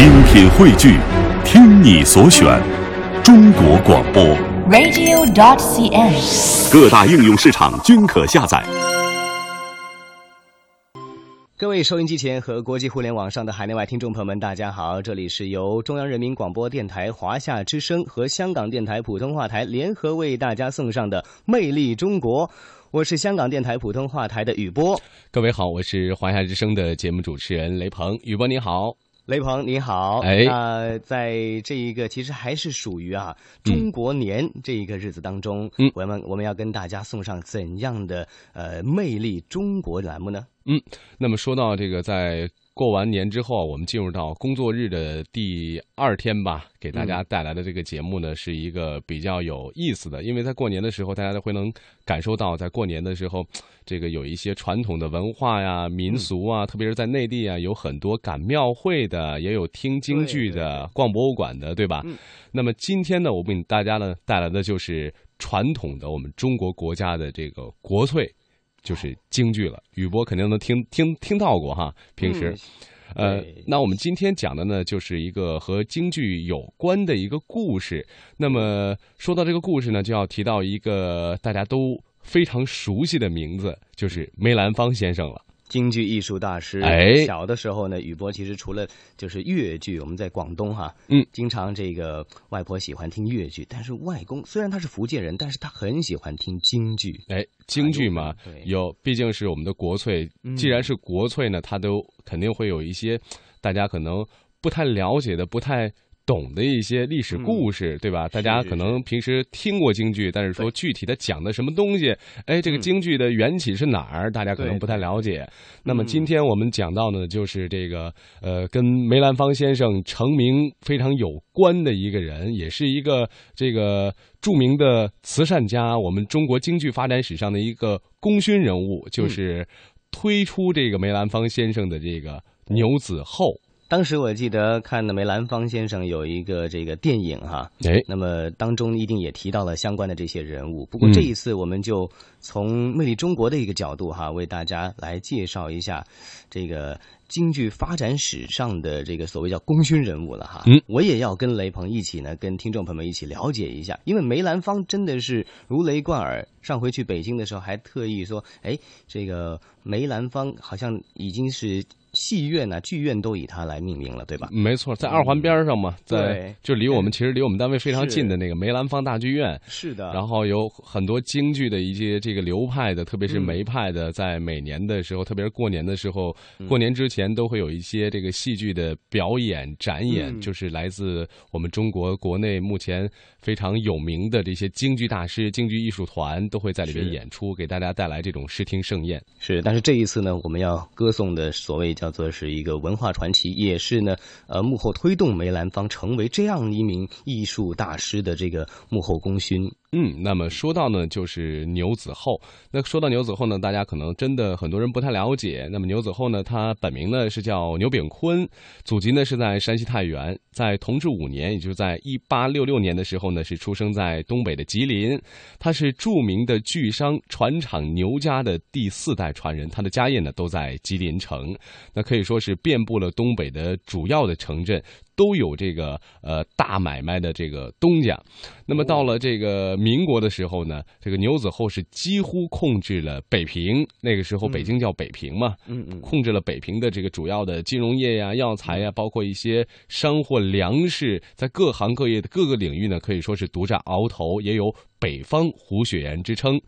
精品汇聚，听你所选，中国广播。radio.dot.cn，。各大应用市场均可下载。各位收音机前和国际互联网上的海内外听众朋友们，大家好！这里是由中央人民广播电台华夏之声和香港电台普通话台联合为大家送上的《魅力中国》，我是香港电台普通话台的雨波。各位好，我是华夏之声的节目主持人雷鹏。雨波你好，雷鹏你好。哎那在这一个其实还是属于啊中国年这一个日子当中，嗯我们我们要跟大家送上怎样的呃魅力中国栏目呢？嗯那么说到这个，在过完年之后，我们进入到工作日的第二天吧，给大家带来的这个节目呢，是一个比较有意思的，因为在过年的时候，大家都会能感受到，在过年的时候，这个有一些传统的文化呀、民俗啊，特别是在内地啊，有很多赶庙会的，也有听京剧的、逛博物馆的，对吧？嗯那么今天呢，我们给大家呢带来的就是传统的我们中国国家的这个国粹。就是京剧了，雨波肯定能听听听到过哈，平时。呃，那我们今天讲的呢，就是一个和京剧有关的一个故事。那么说到这个故事呢，就要提到一个大家都非常熟悉的名字，就是梅兰芳先生了。京剧艺术大师。哎小的时候呢，雨波其实除了就是粤剧，我们在广东哈，嗯，经常这个外婆喜欢听粤剧，但是外公虽然他是福建人，但是他很喜欢听京剧。哎，京剧嘛对，有毕竟是我们的国粹嗯，既然是国粹呢，它都肯定会有一些大家可能不太了解的、不太。懂的一些历史故事，对吧？大家可能平时听过京剧，但是说具体的讲的什么东西，哎，这个嗯。京剧的缘起是哪儿，大家可能不太了解。那么嗯今天我们讲到呢，就是这个呃，跟梅兰芳先生成名非常有关的一个人，也是一个这个著名的慈善家，我们中国京剧发展史上的一个功勋人物，就是推出这个梅兰芳先生的这个牛子厚。当时我记得看的梅兰芳先生有一个这个电影哈，哎，那么当中一定也提到了相关的这些人物。不过嗯这一次我们就从魅力中国的一个角度哈，为大家来介绍一下这个京剧发展史上的这个所谓叫功勋人物了哈。嗯，我也要跟雷鹏一起呢，跟听众朋友们一起了解一下，因为梅兰芳真的是如雷贯耳。上回去北京的时候还特意说，哎，这个梅兰芳好像已经是戏院啊、剧院都以它来命名了，对吧？没错，在二环边上嘛，在对。就离我们其实离 我们单位非常近的那个梅兰芳大剧院。是的。然后有很多京剧的一些这个流派的，特别是嗯梅派的，在每年的时候，特别是过年的时候，嗯。过年之前都会有一些这个戏剧的表演展演，嗯。就是来自我们中国国内目前非常有名的这些京剧大师、京剧艺术团都会在里面演出，给大家带来这种视听盛宴。是，但是这一次呢，我们要歌颂的所谓叫则是一个文化传奇，也是呢，呃，幕后推动梅兰芳成为这样一名艺术大师的这个幕后功勋。嗯，那么说到呢，就是牛子厚。那说到牛子厚呢，大家可能真的很多人不太了解。那么牛子厚呢，他本名呢是叫牛炳坤，祖籍呢是在山西太原，在同治五年，也就是在一八六六年的时候呢，是出生在东北的吉林。他是著名的巨商船厂牛家的第四代传人，他的家业呢都在吉林城，那可以说是遍布了东北的主要的城镇。都有这个呃大买卖的这个东家，那么到了这个民国的时候呢，这个牛子厚是几乎控制了北平，那个时候北京叫北平嘛，嗯嗯，控制了北平的这个主要的金融业呀、药材呀，包括一些商货、粮食，在各行各业的各个领域呢，可以说是独占鳌头，也有北方胡雪岩之称。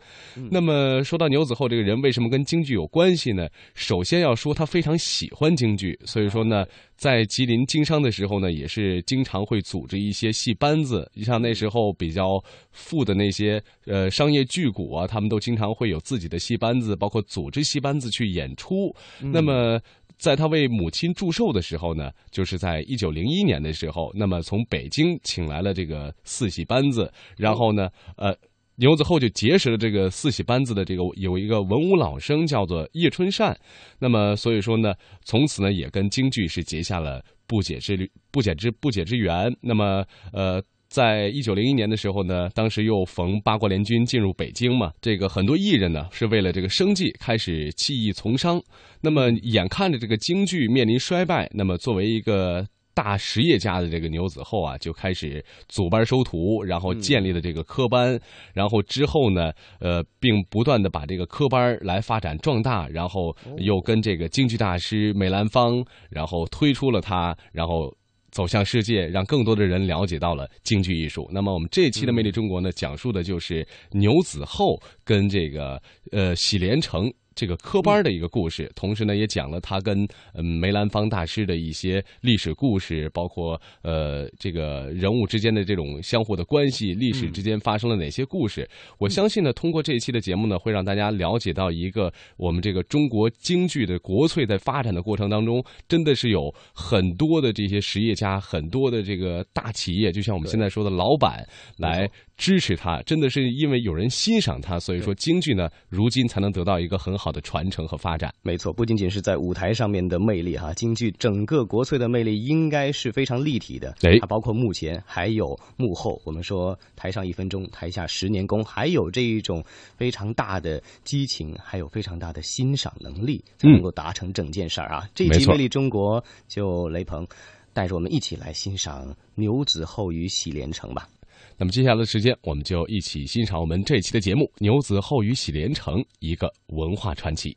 那么说到牛子厚这个人，为什么跟京剧有关系呢？首先要说他非常喜欢京剧，所以说呢，在吉林经商的时候呢，也是经常会组织一些戏班子，像那时候比较富的那些呃商业巨贾啊，他们都经常会有自己的戏班子，包括组织戏班子去演出。那么。在他为母亲祝寿的时候呢，就是在一九零一年的时候，那么从北京请来了这个四喜班子，然后呢，呃，牛子厚就结识了这个四喜班子的这个有一个文武老生叫做叶春善，那么所以说呢，从此呢也跟京剧是结下了不解之不解之不解之缘。那么呃。在一九零一年的时候呢，当时又逢八国联军进入北京嘛，这个很多艺人呢是为了这个生计开始弃艺从商。那么眼看着这个京剧面临衰败，那么作为一个大实业家的这个牛子厚啊，就开始组班收徒，然后建立了这个科班，然后之后呢，呃，并不断的把这个科班来发展壮大，然后又跟这个京剧大师梅兰芳，然后推出了他，然后。走向世界，让更多的人了解到了京剧艺术。那么，我们这一期的《魅力中国》呢，讲述的就是牛子厚跟这个呃喜连成。这个科班的一个故事，同时呢，也讲了他跟嗯梅兰芳大师的一些历史故事，包括呃这个人物之间的这种相互的关系，历史之间发生了哪些故事。我相信呢，通过这一期的节目呢，会让大家了解到一个我们这个中国京剧的国粹在发展的过程当中，真的是有很多的这些实业家，很多的这个大企业，就像我们现在说的老板来。支持他，真的是因为有人欣赏他，所以说京剧呢，如今才能得到一个很好的传承和发展。没错，不仅仅是在舞台上面的魅力哈，京剧整个国粹的魅力应该是非常立体的。哎，它包括幕前还有幕后。我们说台上一分钟，台下十年功，还有这一种非常大的激情，还有非常大的欣赏能力，才能够达成整件事儿啊。这一集《魅力中国》就雷鹏带着我们一起来欣赏牛子厚与喜连成吧。那么接下来的时间，我们就一起欣赏我们这期的节目《牛子厚与喜连成》一个文化传奇。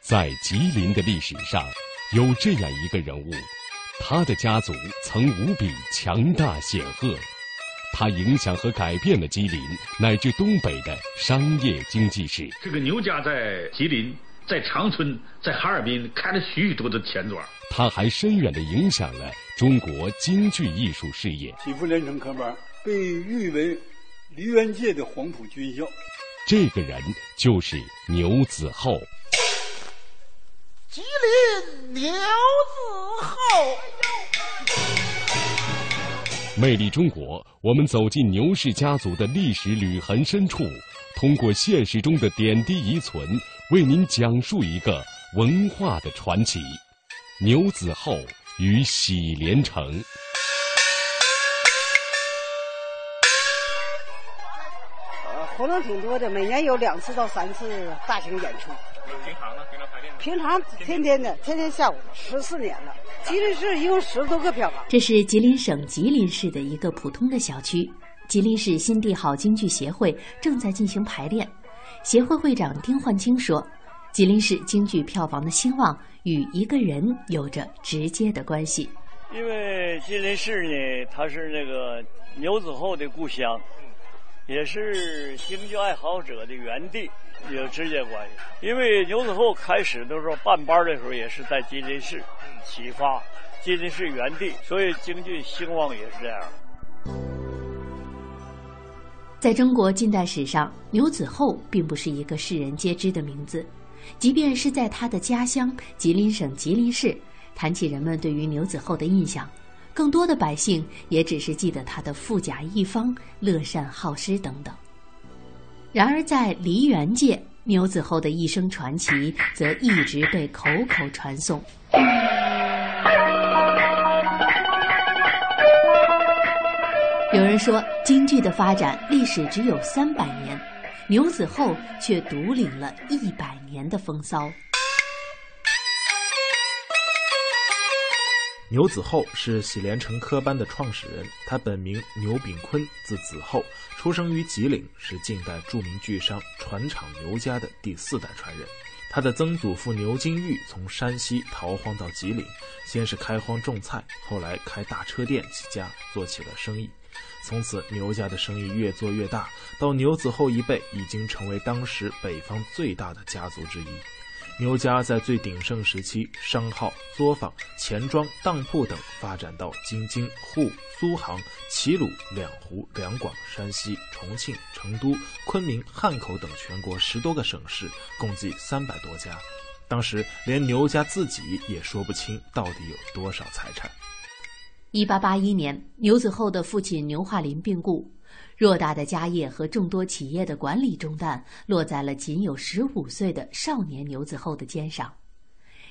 在吉林的历史上，有这样一个人物，他的家族曾无比强大显赫，他影响和改变了吉林乃至东北的商业经济史。这个牛家在吉林。在长春，在哈尔滨开了许许多多的钱庄。他还深远的影响了中国京剧艺术事业。启福连成科班被誉为梨园界的黄埔军校。这个人就是牛子厚。吉林牛子厚。魅力中国，我们走进牛氏家族的历史履痕深处，通过现实中的点滴遗存。为您讲述一个文化的传奇——牛子厚与喜连成。呃，活动挺多的，每年有两次到三次大型演出。平常呢？平常排练？平常天天的，天天下午，十四年了。吉林市一共十多个票房。这是吉林省吉林市的一个普通的小区，吉林市新帝好京剧协会正在进行排练。协会会长丁焕清说：“吉林市京剧票房的兴旺与一个人有着直接的关系。因为吉林市呢，它是那个牛子厚的故乡，也是京剧爱好者的园地，有直接关系。因为牛子厚开始的时候办班的时候，也是在吉林市启发，吉林市原地，所以京剧兴旺也是这样。”在中国近代史上，牛子厚并不是一个世人皆知的名字，即便是在他的家乡吉林省吉林市，谈起人们对于牛子厚的印象，更多的百姓也只是记得他的富甲一方、乐善好施等等。然而，在梨园界，牛子厚的一生传奇则一直被口口传颂。有人说，京剧的发展历史只有三百年，牛子厚却独领了一百年的风骚。牛子厚是喜连成科班的创始人，他本名牛炳坤，字子厚，出生于吉林，是近代著名剧商船厂牛家的第四代传人。他的曾祖父牛金玉从山西逃荒到吉林，先是开荒种菜，后来开大车店起家，做起了生意。从此，牛家的生意越做越大，到牛子厚一辈，已经成为当时北方最大的家族之一。牛家在最鼎盛时期，商号、作坊、钱庄、当铺等发展到京津沪、苏杭、齐鲁、两湖、两广、山西、重庆、成都、昆明、汉口等全国十多个省市，共计三百多家。当时，连牛家自己也说不清到底有多少财产。一八八一年，牛子厚的父亲牛化林病故，偌大的家业和众多企业的管理重担落在了仅有十五岁的少年牛子厚的肩上。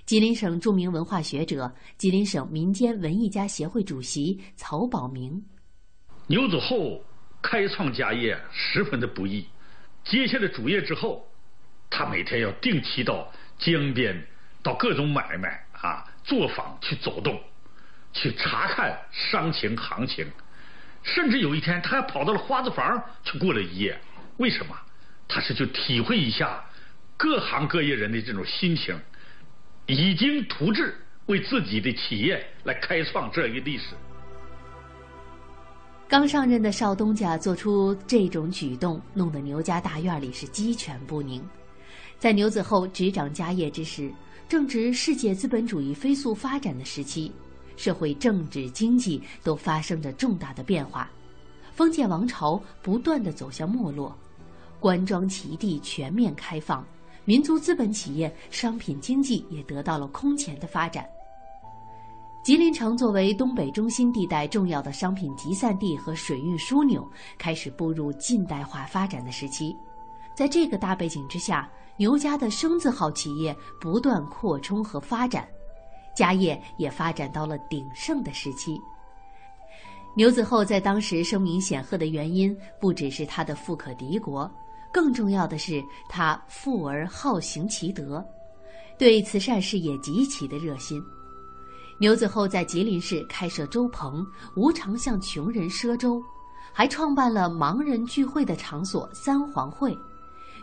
吉林省著名文化学者、吉林省民间文艺家协会主席曹保明：牛子厚开创家业十分的不易，接下了主业之后，他每天要定期到江边，到各种买卖啊。作坊去走动，去查看商情行情，甚至有一天他还跑到了花子房去过了一夜。为什么？他是去体会一下各行各业人的这种心情，已经图志为自己的企业来开创这一历史。刚上任的邵东家做出这种举动，弄得牛家大院里是鸡犬不宁。在牛子厚执掌家业之时，正值世界资本主义飞速发展的时期，社会政治经济都发生着重大的变化，封建王朝不断的走向没落，官庄齐地全面开放，民族资本企业、商品经济也得到了空前的发展。吉林城作为东北中心地带重要的商品集散地和水运枢纽，开始步入近代化发展的时期。在这个大背景之下，牛家的生字号企业不断扩充和发展，家业也发展到了鼎盛的时期。牛子厚在当时声名显赫的原因，不只是他的富可敌国，更重要的是他富而好行其德，对慈善事业极其的热心。牛子厚在吉林市开设粥棚，无偿向穷人赊粥，还创办了盲人聚会的场所三皇会，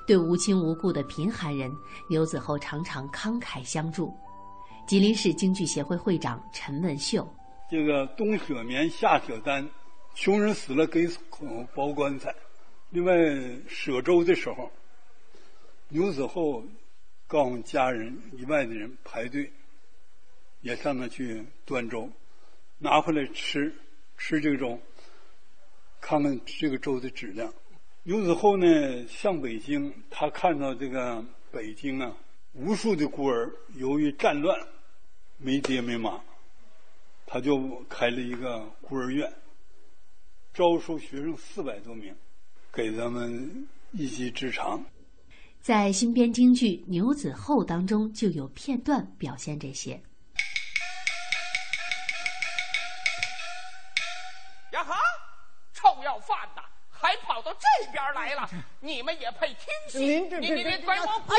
对无亲无故的贫寒人，牛子厚常常慷慨相助。吉林市京剧协会会长陈文秀：这个冬雪棉，夏雪单，穷人死了给孔包棺材。另外舍粥的时候，牛子厚告诉家人以外的人排队。也上那去端粥，拿回来吃，吃这个粥，看看这个粥的质量。牛子厚呢，上北京，他看到这个北京啊，无数的孤儿由于战乱没爹没妈，他就开了一个孤儿院，招收学生四百多名，给咱们一技之长。在新编京剧《牛子厚》当中，就有片段表现这些。来了，你们也配听戏？你你你给我滚！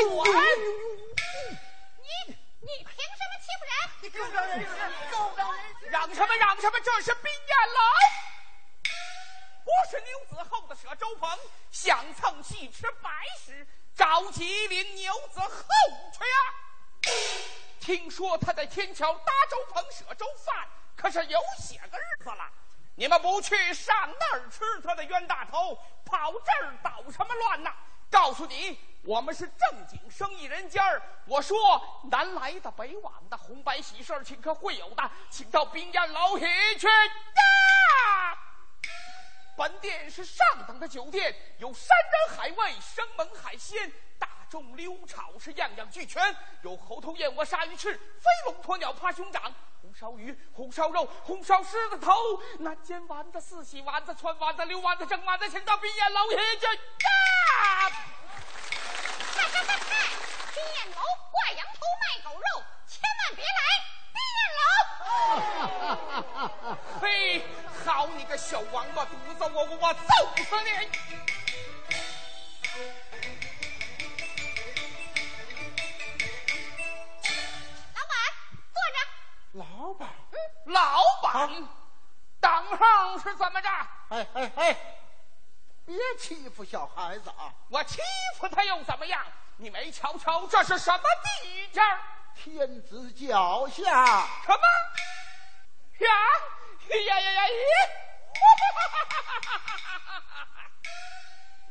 你你凭什么欺负人？你够不着人事，够不着人事！嚷什么嚷什么？这是冰宴楼，不是牛子厚的舍粥棚，想蹭戏吃白食，找吉林牛子厚去呀！听说他在天桥搭粥棚舍粥饭，可是有些个日子了。你们不去上那儿吃他的冤大头，跑这儿捣什么乱呢？告诉你，我们是正经生意人家儿。我说南来的北往的，红白喜事请客会有的，请到冰宴楼里去呀！本店是上等的酒店，有山珍海味、生猛海鲜、大众溜炒，是样样俱全。有猴头、燕窝、鲨鱼翅、飞龙、鸵鸟、趴熊掌。烧鱼、红烧肉、红烧狮子头、南煎丸子、四喜丸子、川丸子、溜丸子、蒸丸子，请到冰宴楼去呀！哈哈哈哈！冰宴楼挂羊头卖狗肉，千万别来冰宴楼！嘿，好你个小王八犊子，我我我揍死你！老板，老板，当行是怎么着？哎哎哎，别欺负小孩子啊！我欺负他又怎么样？你没瞧瞧这是什么地界？天子脚下。什么？呀呀呀呀！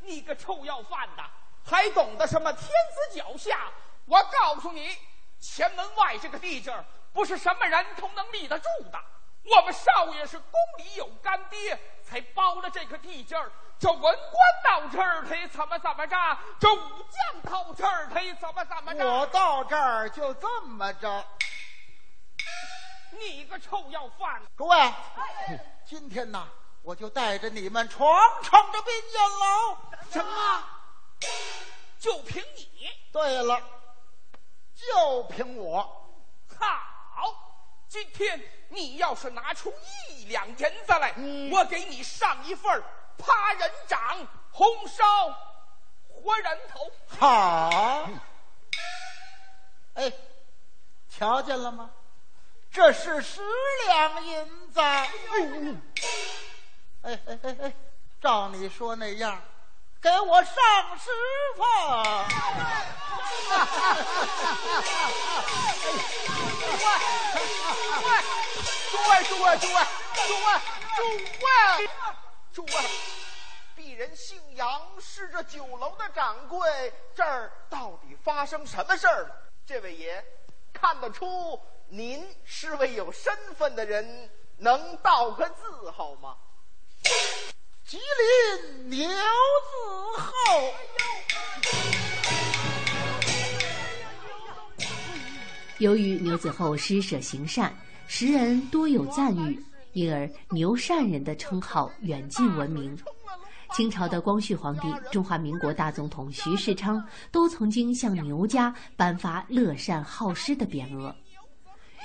你个臭要饭的，还懂得什么天子脚下？我告诉你，前门外这个地界儿。不是什么人都能立得住的。我们少爷是宫里有干爹，才包了这个地界儿。这文官到这儿，他怎么怎么着？这武将到这儿，他怎么怎么着？我到这儿就这么着。你个臭要饭！各位，今天呢，我就带着你们闯闯这宾宴楼。什么？就凭你？对了，就凭我。哈！今天你要是拿出一两银子来，我给你上一份趴人掌、红烧活人头。好，哎，瞧见了吗？这是十两银子。哎哎哎哎，照你说那样，给我上十份。诸位，诸位，诸位，诸位，诸位，诸位，诸位，鄙人姓杨，是这酒楼的掌柜。这儿到底发生什么事儿了？这位爷，看得出您是位有身份的人，能道个字好吗？吉林牛子厚。由于牛子厚施舍行善，时人多有赞誉，因而牛善人的称号远近闻名。清朝的光绪皇帝、中华民国大总统徐世昌都曾经向牛家颁发乐善好施的匾额。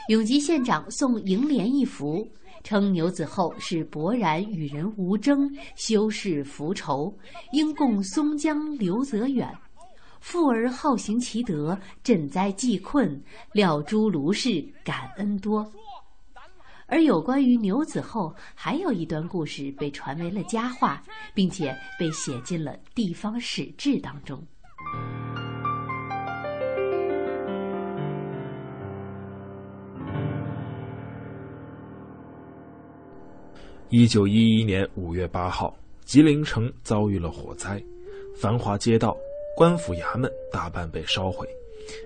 永吉县长送楹联一幅，称牛子厚是勃然与人无争，修饰扶愁，应供松江刘泽远。富而好行其德，赈灾济困，料诸卢氏感恩多。而有关于牛子厚，还有一段故事被传为了佳话，并且被写进了地方史志当中。一九一一年五月八号，吉林城遭遇了火灾，繁华街道、官府衙门大半被烧毁，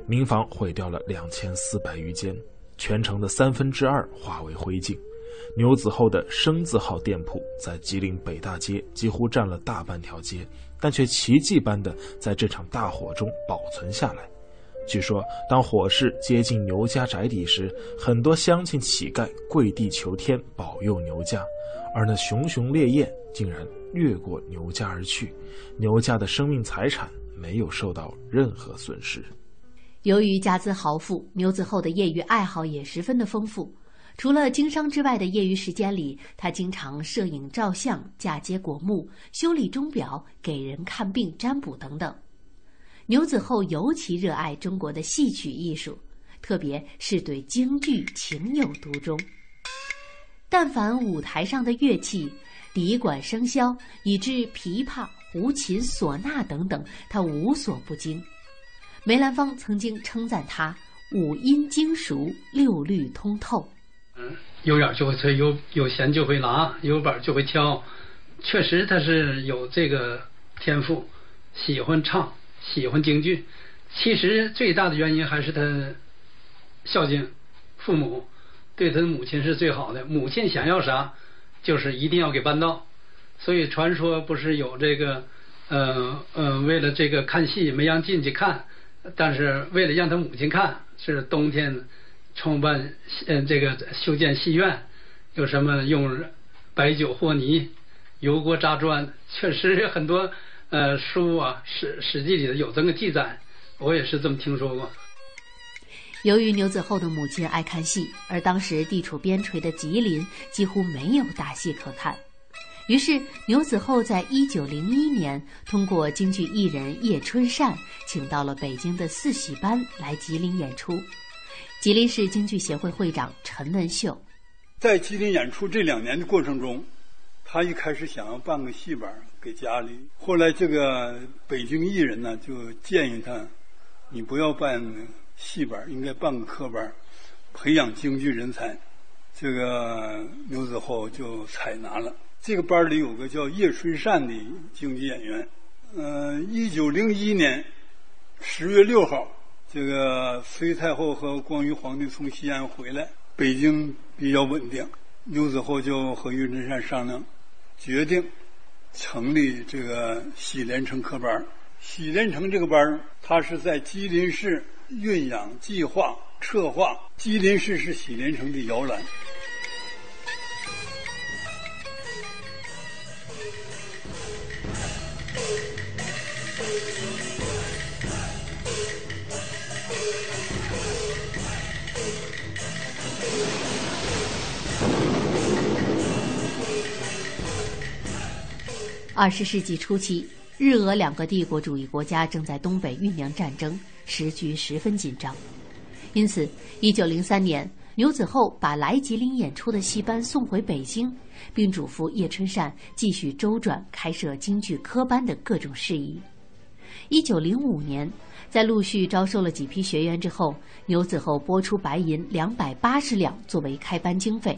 民房毁掉了两千四百余间，全城的三分之二化为灰烬。牛子厚的生字号店铺在吉林北大街几乎占了大半条街，但却奇迹般的在这场大火中保存下来。据说，当火势接近牛家宅邸时，很多乡亲乞丐跪地求天保佑牛家，而那熊熊烈焰竟然越过牛家而去，牛家的生命财产没有受到任何损失。由于家资豪富，牛子厚的业余爱好也十分的丰富。除了经商之外的业余时间里，他经常摄影、照相、嫁接果木、修理钟表、给人看病、占卜等等。牛子厚尤其热爱中国的戏曲艺术，特别是对京剧情有独钟。但凡舞台上的乐器、笛管笙箫，以至琵琶、胡琴、唢呐等等，他无所不精。梅兰芳曾经称赞他五音精熟，六律通透。嗯，有眼就会吹，有有弦就会拉，有板就会敲。确实他是有这个天赋，喜欢唱。喜欢京剧，其实最大的原因还是他孝敬父母，对他母亲是最好的。母亲想要啥，就是一定要给办到。所以传说不是有这个，呃呃，为了这个看戏没让进去看，但是为了让他母亲看，是冬天创办嗯这个修建戏院，有什么用白酒和泥、油锅炸砖，确实很多。呃，书啊，《史史记》里头有这个记载，我也是这么听说过。由于牛子厚的母亲爱看戏，而当时地处边陲的吉林几乎没有大戏可看，于是牛子厚在一九零一年通过京剧艺人叶春善，请到了北京的四喜班来吉林演出。吉林市京剧协会会长陈文秀，在吉林演出这两年的过程中，他一开始想要办个戏班。给家里，后来这个北京艺人呢，就建议他，你不要办戏班，应该办个科班，培养京剧人才。这个牛子厚就采纳了。这个班里有个叫叶春善的京剧演员。嗯，一九零一年十月六号，这个隋太后和光绪皇帝从西安回来，北京比较稳定，牛子厚就和叶春善商量，决定。成立这个喜连成科班喜连成这个班它是在吉林市酝养、计划、策划。吉林市是喜连成的摇篮。二十世纪初期，日俄两个帝国主义国家正在东北酝酿战争，时局十分紧张。因此，一九零三年，牛子厚把来吉林演出的戏班送回北京，并嘱咐叶春善继续周转开设京剧科班的各种事宜。一九零五年，在陆续招收了几批学员之后，牛子厚拨出白银两百八十两作为开班经费，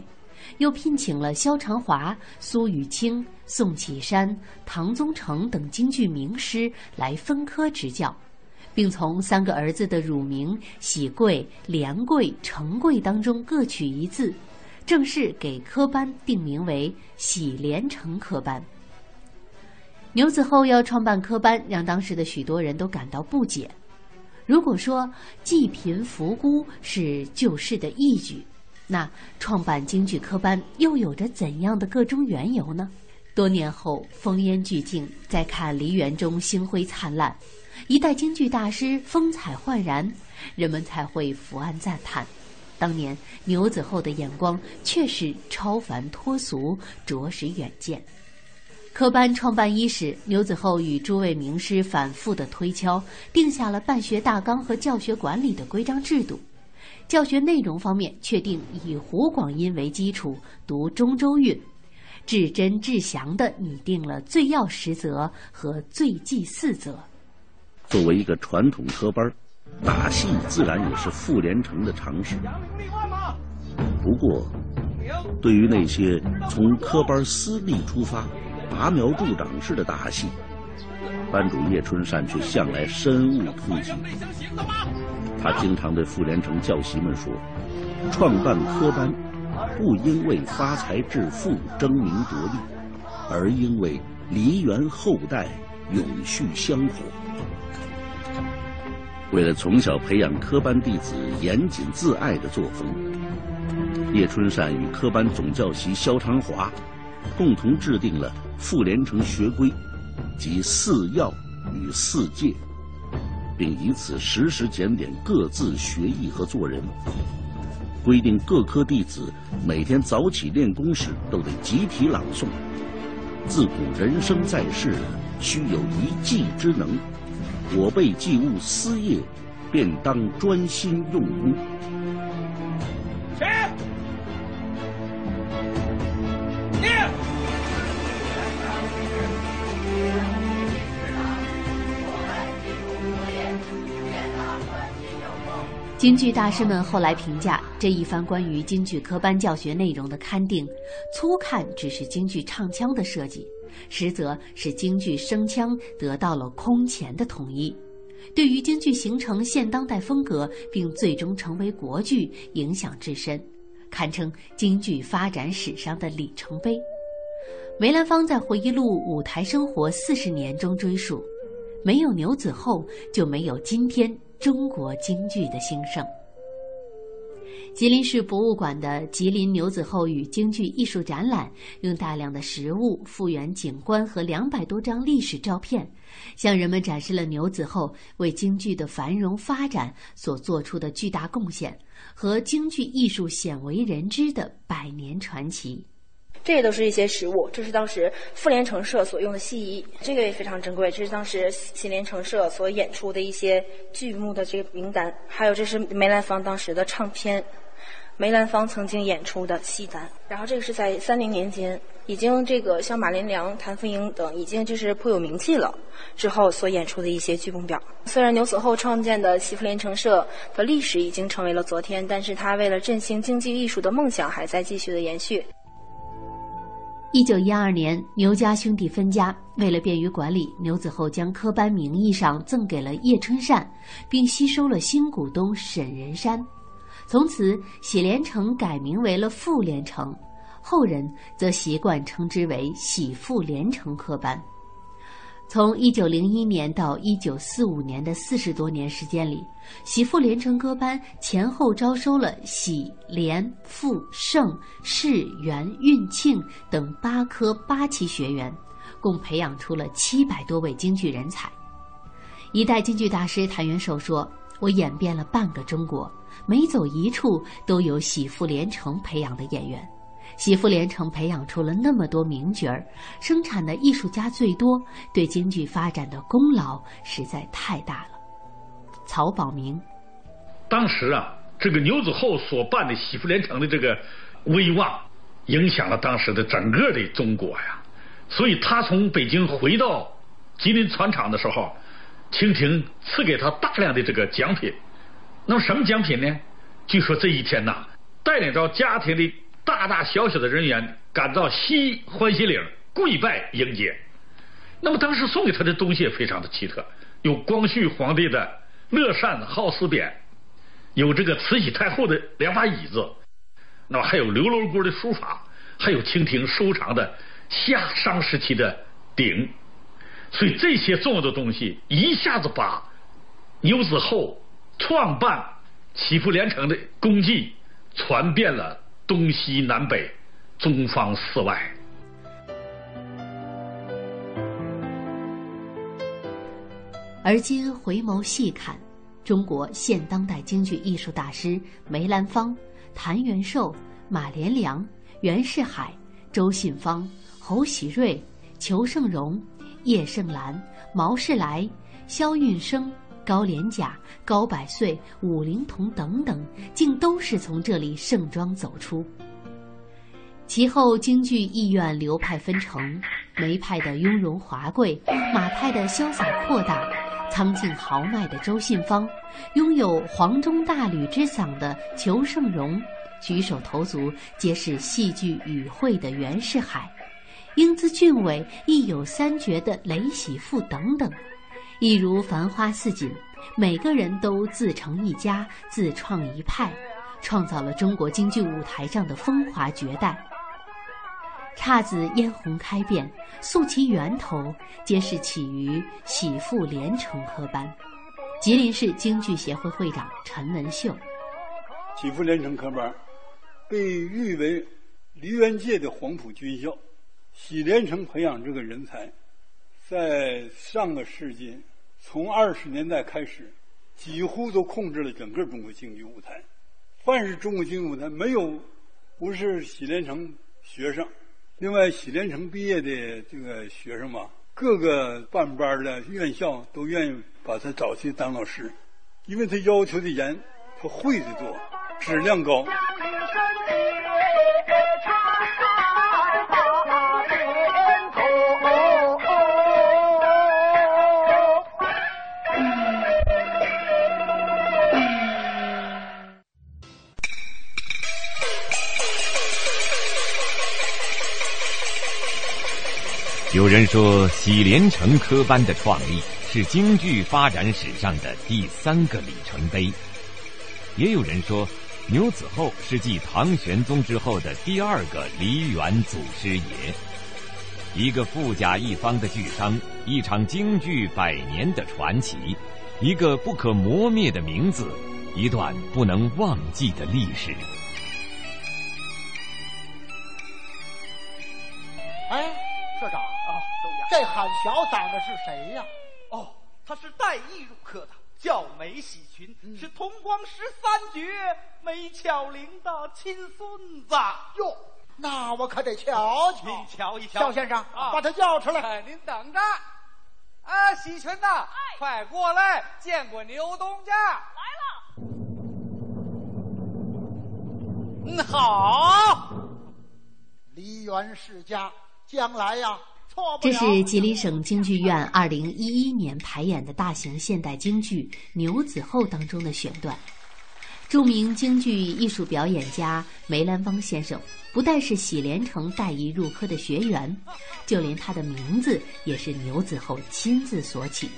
又聘请了萧长华、苏雨清、宋启山、唐宗成等京剧名师来分科执教，并从三个儿子的乳名喜贵、连贵、成贵当中各取一字，正式给科班定名为喜连成科班。牛子厚要创办科班，让当时的许多人都感到不解。如果说济贫扶孤是救世的义举，那创办京剧科班又有着怎样的个中缘由呢？多年后烽烟俱静，再看梨园中星辉灿烂，一代京剧大师风采焕然，人们才会伏案赞叹：当年牛子厚的眼光确实超凡脱俗，着实远见。科班创办伊始，牛子厚与诸位名师反复的推敲，定下了办学大纲和教学管理的规章制度。教学内容方面，确定以湖广音为基础，读中州韵，至真至详地拟定了最要实则和最忌四则。作为一个传统科班，打戏自然也是傅连成的常识。不过，对于那些从科班私立出发，拔苗助长式的打戏，班主叶春善却向来深恶痛疾。他经常对傅连成教习们说：“创办科班，不因为发财致富、争名夺利，而因为梨园后代永续香火。”为了从小培养科班弟子严谨自爱的作风，叶春善与科班总教习萧长华共同制定了。傅连成学规及四要与四戒，并以此时时检点各自学艺和做人。规定各科弟子每天早起练功时都得集体朗诵：“自古人生在世，须有一技之能。我辈既务私业，便当专心用功。”京剧大师们后来评价这一番关于京剧科班教学内容的勘定，粗看只是京剧唱腔的设计，实则是京剧声腔得到了空前的统一，对于京剧形成现当代风格并最终成为国剧影响至深，堪称京剧发展史上的里程碑。梅兰芳在回忆录《舞台生活四十年》中追述：“没有牛子厚，就没有今天。”中国京剧的兴盛。吉林市博物馆的吉林牛子厚与京剧艺术展览，用大量的实物、复原景观和两百多张历史照片，向人们展示了牛子厚为京剧的繁荣发展所做出的巨大贡献和京剧艺术鲜为人知的百年传奇。这也都是一些实物，这是当时傅连成社所用的戏衣，这个也非常珍贵。这是当时新联成社所演出的一些剧目的这个名单，还有这是梅兰芳当时的唱片，梅兰芳曾经演出的戏单。然后这个是在三零年间，已经这个像马连良、谭富英等已经就是颇有名气了之后所演出的一些剧目表。虽然牛死后创建的西傅连成社的历史已经成为了昨天，但是他为了振兴京剧艺术的梦想还在继续的延续。一九一二年，牛家兄弟分家，为了便于管理，牛子厚将科班名义上赠给了叶春善，并吸收了新股东沈仁山。从此，喜连成改名为了富连成，后人则习惯称之为喜富连成科班。从一九零一年到一九四五年的四十多年时间里，喜傅连成歌班前后招收了喜、连、富、盛、世、元、运、庆等八科八期学员，共培养出了七百多位京剧人才。一代京剧大师谭元寿说：“我演遍了半个中国，每走一处都有喜傅连成培养的演员。”喜福连城培养出了那么多名角儿，生产的艺术家最多，对京剧发展的功劳实在太大了。曹保明，当时啊，这个牛子厚所办的喜福连城的这个威望，影响了当时的整个的中国呀。所以他从北京回到吉林船厂的时候，清廷赐给他大量的这个奖品。那么什么奖品呢？据说这一天呐，带领着家庭的大大小小的人员赶到西欢喜岭跪拜迎接。那么当时送给他的东西也非常的奇特，有光绪皇帝的乐善好施匾，有这个慈禧太后的两把椅子，那么还有刘罗锅的书法，还有清廷收藏的夏商时期的鼎。所以这些重要的东西一下子把牛子厚创办祈福连城的功绩传遍了东西南北、中方四外。而今回眸细看，中国现当代京剧艺术大师梅兰芳、谭元寿、马连良、袁世海、周信芳、侯喜瑞、裘盛戎、叶盛兰、毛世来、萧韵生、高连甲、高百岁、武灵童等等，竟都是从这里盛装走出。其后，京剧艺院流派分成：梅派的雍容华贵，马派的潇洒阔大。苍劲豪迈的周信芳，拥有黄钟大吕之嗓的裘盛戎，举手投足皆是戏剧语汇的袁世海，英姿俊伟亦有三绝的雷喜富等等，一如繁花似锦，每个人都自成一家，自创一派，创造了中国京剧舞台上的风华绝代。姹紫嫣红开遍，溯其源头，皆是起于喜富连城科班。吉林市京剧协会会长陈文秀：喜富连城科班被誉为梨园界的黄埔军校。喜连城培养这个人才，在上个世纪从二十年代开始，几乎都控制了整个中国京剧舞台。凡是中国京剧舞台，没有不是喜连成学生。另外，喜连成毕业的这个学生嘛，各个办班的院校都愿意把他找去当老师，因为他要求的严，他会的多，质量高。有人说，喜连成科班的创立是京剧发展史上的第三个里程碑；也有人说，牛子厚是继唐玄宗之后的第二个梨园祖师爷。一个富甲一方的巨商，一场京剧百年的传奇，一个不可磨灭的名字，一段不能忘记的历史。小嗓子是谁呀？哦，他是带艺入科的，叫梅喜群，是同光十三绝梅巧玲的亲孙子。哟，那我可得瞧瞧。您瞧一瞧，肖先生，把他叫出来。您等着。啊，喜群呐，快过来见过牛东家。来了。嗯，好。梨园世家，将来呀。这是吉林省京剧院二零一一年排演的大型现代京剧《牛子厚》当中的选段。著名京剧艺术表演家梅兰芳先生不但是喜连成带艺入科的学员，就连他的名字也是牛子厚亲自所起。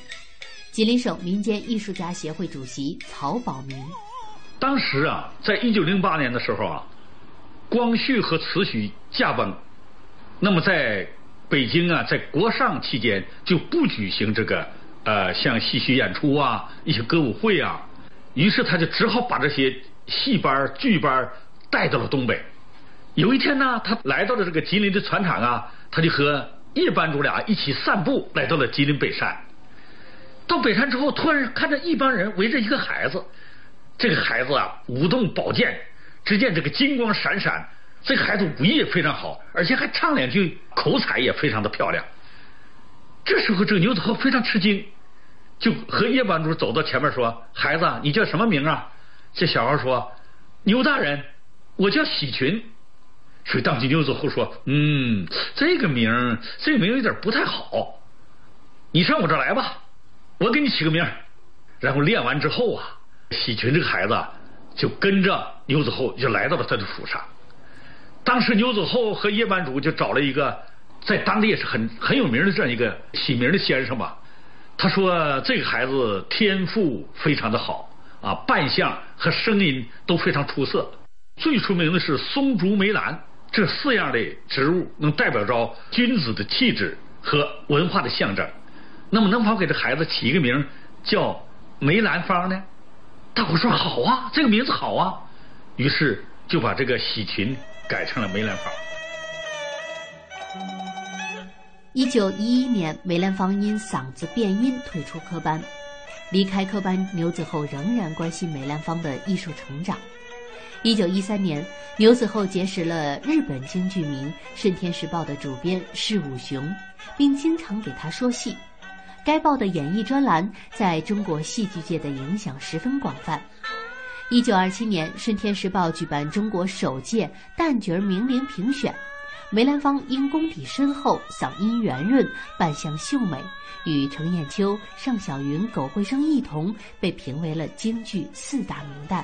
吉林省民间艺术家协会主席曹宝明：当时啊，在一九零八年的时候啊，光绪和慈禧驾崩，那么在。北京啊，在国丧期间就不举行这个呃像戏曲演出啊、一些歌舞会啊，于是他就只好把这些戏班、剧班带到了东北。有一天呢，他来到了这个吉林的船厂啊，他就和叶班主俩一起散步，来到了吉林北山。到北山之后，突然看到一帮人围着一个孩子，这个孩子啊舞动宝剑，只见这个金光闪闪。这孩子武艺也非常好，而且还唱两句，口才也非常的漂亮。这时候，这个牛子厚非常吃惊，就和叶班主走到前面说：“孩子，你叫什么名啊？”这小孩说：“牛大人，我叫喜群。”所以当即牛子厚说：“嗯，这个名，这个名有点不太好。你上我这来吧，我给你起个名。”然后练完之后啊，喜群这个孩子就跟着牛子厚就来到了他的府上。当时牛子厚和叶班主就找了一个在当地也是很很有名的这样一个起名的先生吧。他说这个孩子天赋非常的好啊，扮相和声音都非常出色。最出名的是松竹梅兰这四样的植物，能代表着君子的气质和文化的象征。那么能否给这孩子起一个名叫梅兰芳呢？大伙说好啊，这个名字好啊。于是就把这个喜群改成了梅兰芳。一九一一年，梅兰芳因嗓子变音退出科班。离开科班，牛子厚仍然关心梅兰芳的艺术成长。一九一三年，牛子厚结识了日本京剧名《顺天时报》的主编释武雄，并经常给他说戏。该报的演艺专栏在中国戏剧界的影响十分广泛。一九二七年，《顺天时报》举办中国首届旦角名伶评选。梅兰芳因功底深厚、嗓音圆润、扮相秀美，与程砚秋、尚小云、苟慧生一同被评为了京剧四大名旦。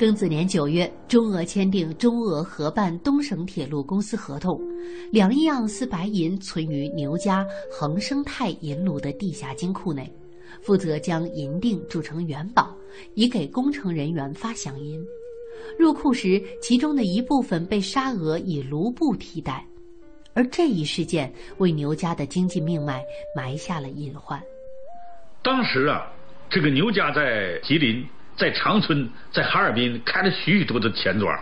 庚子年九月，中俄签订中俄合办东省铁路公司合同，两亿盎司白银存于牛家恒生泰银炉的地下金库内，负责将银锭铸成元宝，以给工程人员发饷银。入库时，其中的一部分被沙俄以卢布替代，而这一事件为牛家的经济命脉埋下了隐患。当时啊，这个牛家在吉林。在长春，在哈尔滨开了许许多多的钱庄。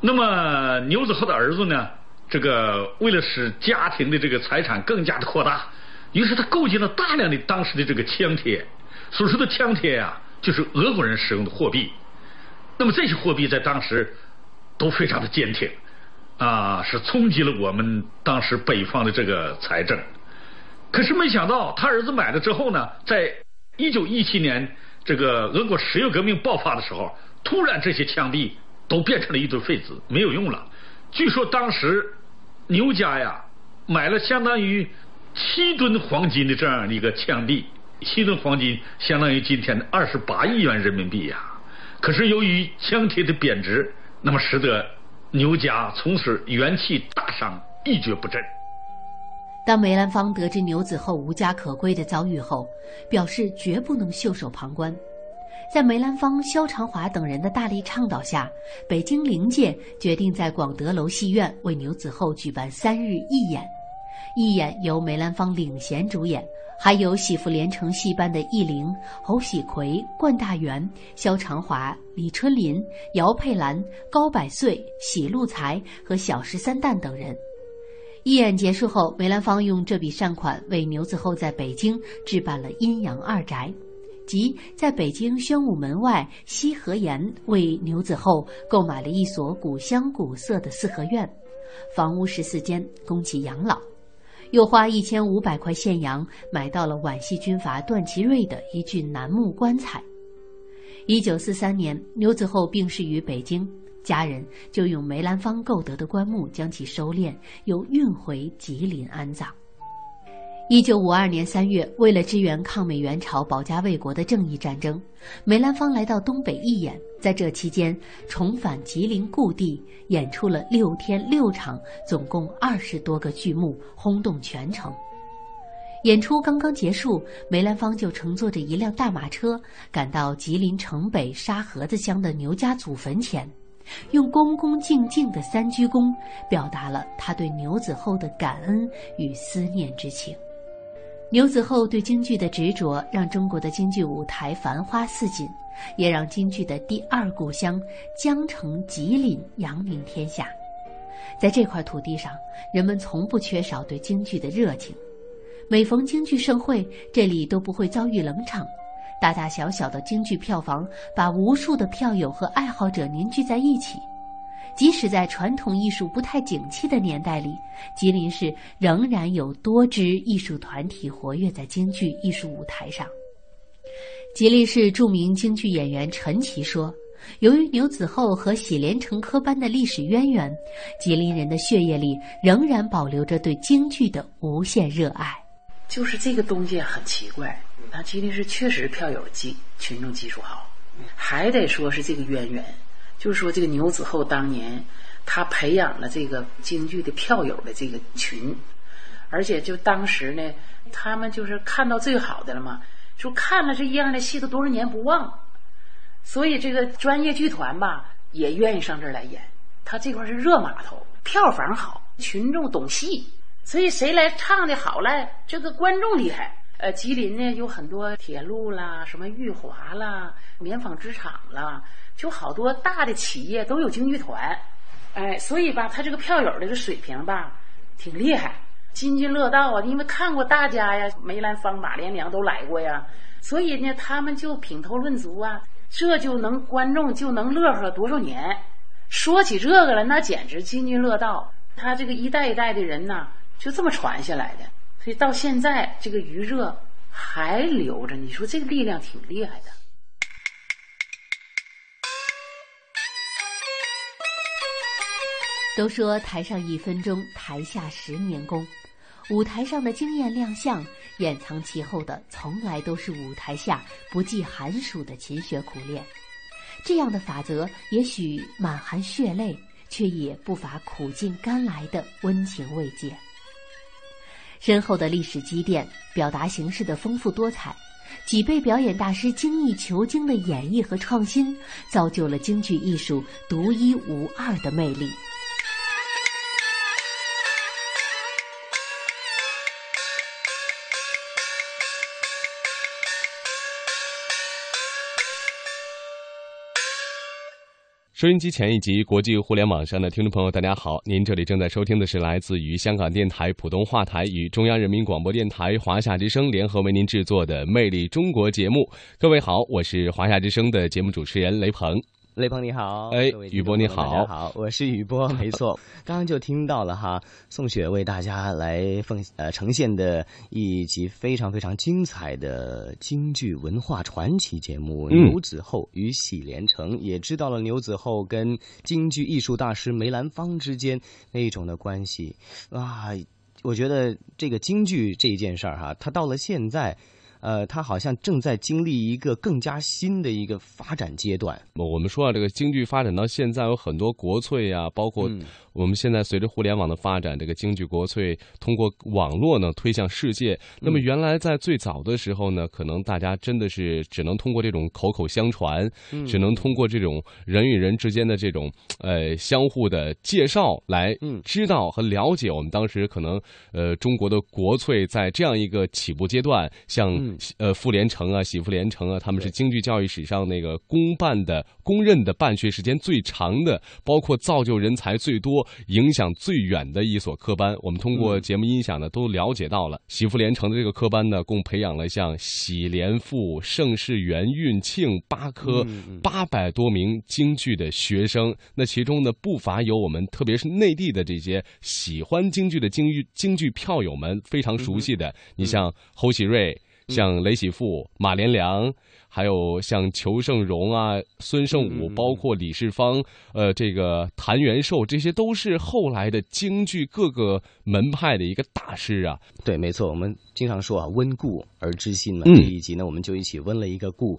那么牛子厚的儿子呢？这个为了使家庭的这个财产更加的扩大，于是他购进了大量的当时的这个枪铁。所说的枪铁呀，就是俄国人使用的货币。那么这些货币在当时都非常的坚挺啊，是冲击了我们当时北方的这个财政。可是没想到他儿子买了之后呢，在一九一七年。这个俄国十月革命爆发的时候，突然这些枪币都变成了一堆废纸，没有用了。据说当时牛家呀买了相当于七吨黄金的这样一个枪毙，七吨黄金相当于今天的二十八亿元人民币呀。可是由于枪铁的贬值，那么使得牛家从此元气大伤，一蹶不振。当梅兰芳得知牛子厚无家可归的遭遇后，表示绝不能袖手旁观。在梅兰芳、萧长华等人的大力倡导下，北京灵界决定在广德楼戏院为牛子厚举办三日义演。义演由梅兰芳领衔主演，还有喜福连城戏班的易玲、侯喜奎、冠大元、萧长华、李春林、姚佩兰、高百岁、喜禄才和小十三旦等人。义演结束后，梅兰芳用这笔善款为牛子厚在北京置办了阴阳二宅，即在北京宣武门外西河沿为牛子厚购买了一所古香古色的四合院，房屋十四间，供其养老，又花一千五百块现洋买到了皖系军阀段祺瑞的一具楠木棺材。一九四三年，牛子厚病逝于北京。家人就用梅兰芳购得的棺木将其收敛，又运回吉林安葬。一九五二年三月，为了支援抗美援朝、保家卫国的正义战争，梅兰芳来到东北义演，在这期间重返吉林故地，演出了六天六场，总共二十多个剧目，轰动全城。演出刚刚结束，梅兰芳就乘坐着一辆大马车，赶到吉林城北沙河子乡的牛家祖坟前。用恭恭敬敬的三鞠躬，表达了他对牛子厚的感恩与思念之情。牛子厚对京剧的执着，让中国的京剧舞台繁花似锦，也让京剧的第二故乡江城吉林扬名天下。在这块土地上，人们从不缺少对京剧的热情。每逢京剧盛会，这里都不会遭遇冷场。大大小小的京剧票房，把无数的票友和爱好者凝聚在一起。即使在传统艺术不太景气的年代里，吉林市仍然有多支艺术团体活跃在京剧艺术舞台上。吉林市著名京剧演员陈琦说：“由于牛子厚和喜连成科班的历史渊源，吉林人的血液里仍然保留着对京剧的无限热爱。就是这个东西很奇怪。”那吉林市确实票友基群众基础好，还得说是这个渊源，就是说这个牛子厚当年他培养了这个京剧的票友的这个群，而且就当时呢，他们就是看到最好的了嘛，说看了这一样的戏都多少年不忘，所以这个专业剧团吧也愿意上这儿来演，他这块是热码头，票房好，群众懂戏，所以谁来唱的好了，这个观众厉害。呃，吉林呢有很多铁路啦，什么裕华啦、棉纺织厂啦，就好多大的企业都有京剧团，哎，所以吧，他这个票友这个水平吧，挺厉害，津津乐道啊。因为看过大家呀，梅兰芳、马连良都来过呀，所以呢，他们就品头论足啊，这就能观众就能乐呵多少年。说起这个了，那简直津津乐道。他这个一代一代的人呐，就这么传下来的。所以到现在，这个余热还留着。你说这个力量挺厉害的。都说台上一分钟，台下十年功。舞台上的惊艳亮相，掩藏其后的从来都是舞台下不计寒暑的勤学苦练。这样的法则，也许满含血泪，却也不乏苦尽甘来的温情慰藉。深厚的历史积淀，表达形式的丰富多彩，几辈表演大师精益求精的演绎和创新，造就了京剧艺术独一无二的魅力。收音机前以及国际互联网上的听众朋友，大家好！您这里正在收听的是来自于香港电台普通话台与中央人民广播电台华夏之声联合为您制作的《魅力中国》节目。各位好，我是华夏之声的节目主持人雷鹏。雷鹏你好，哎雨波你好听众朋友们大家好，我是雨波，没错，刚刚就听到了哈，宋雪为大家来奉呃呈现的一集非常非常精彩的京剧文化传奇节目《嗯。牛子厚与喜连城》，也知道了牛子厚跟京剧艺术大师梅兰芳之间那种的关系。啊，我觉得这个京剧这一件事儿哈，它到了现在。呃，它好像正在经历一个更加新的一个发展阶段。我们说啊，这个京剧发展到现在有很多国粹啊，包括嗯我们现在随着互联网的发展，这个京剧国粹通过网络呢推向世界。那么原来在最早的时候呢，可能大家真的是只能通过这种口口相传，嗯只能通过这种人与人之间的这种呃相互的介绍来知道和了解我们当时可能呃中国的国粹在这样一个起步阶段，像、呃傅连城啊、喜傅连城啊，他们是京剧教育史上那个公办的公认的办学时间最长的，包括造就人才最多、影响最远的一所科班。我们通过节目音响呢，都了解到了喜傅连城的这个科班呢，共培养了像喜连富、盛世元、运庆八科八百多名京剧的学生。那其中呢，不乏有我们特别是内地的这些喜欢京剧的京剧京剧票友们非常熟悉的，你像侯喜瑞。像雷喜富、马连良，还有像裘盛戎啊、孙胜武，包括李世芳，呃，这个谭元寿，这些都是后来的京剧各个门派的一个大师啊。对，没错，我们经常说啊，温故而知新嘛。嗯这一集呢，我们就一起温了一个故。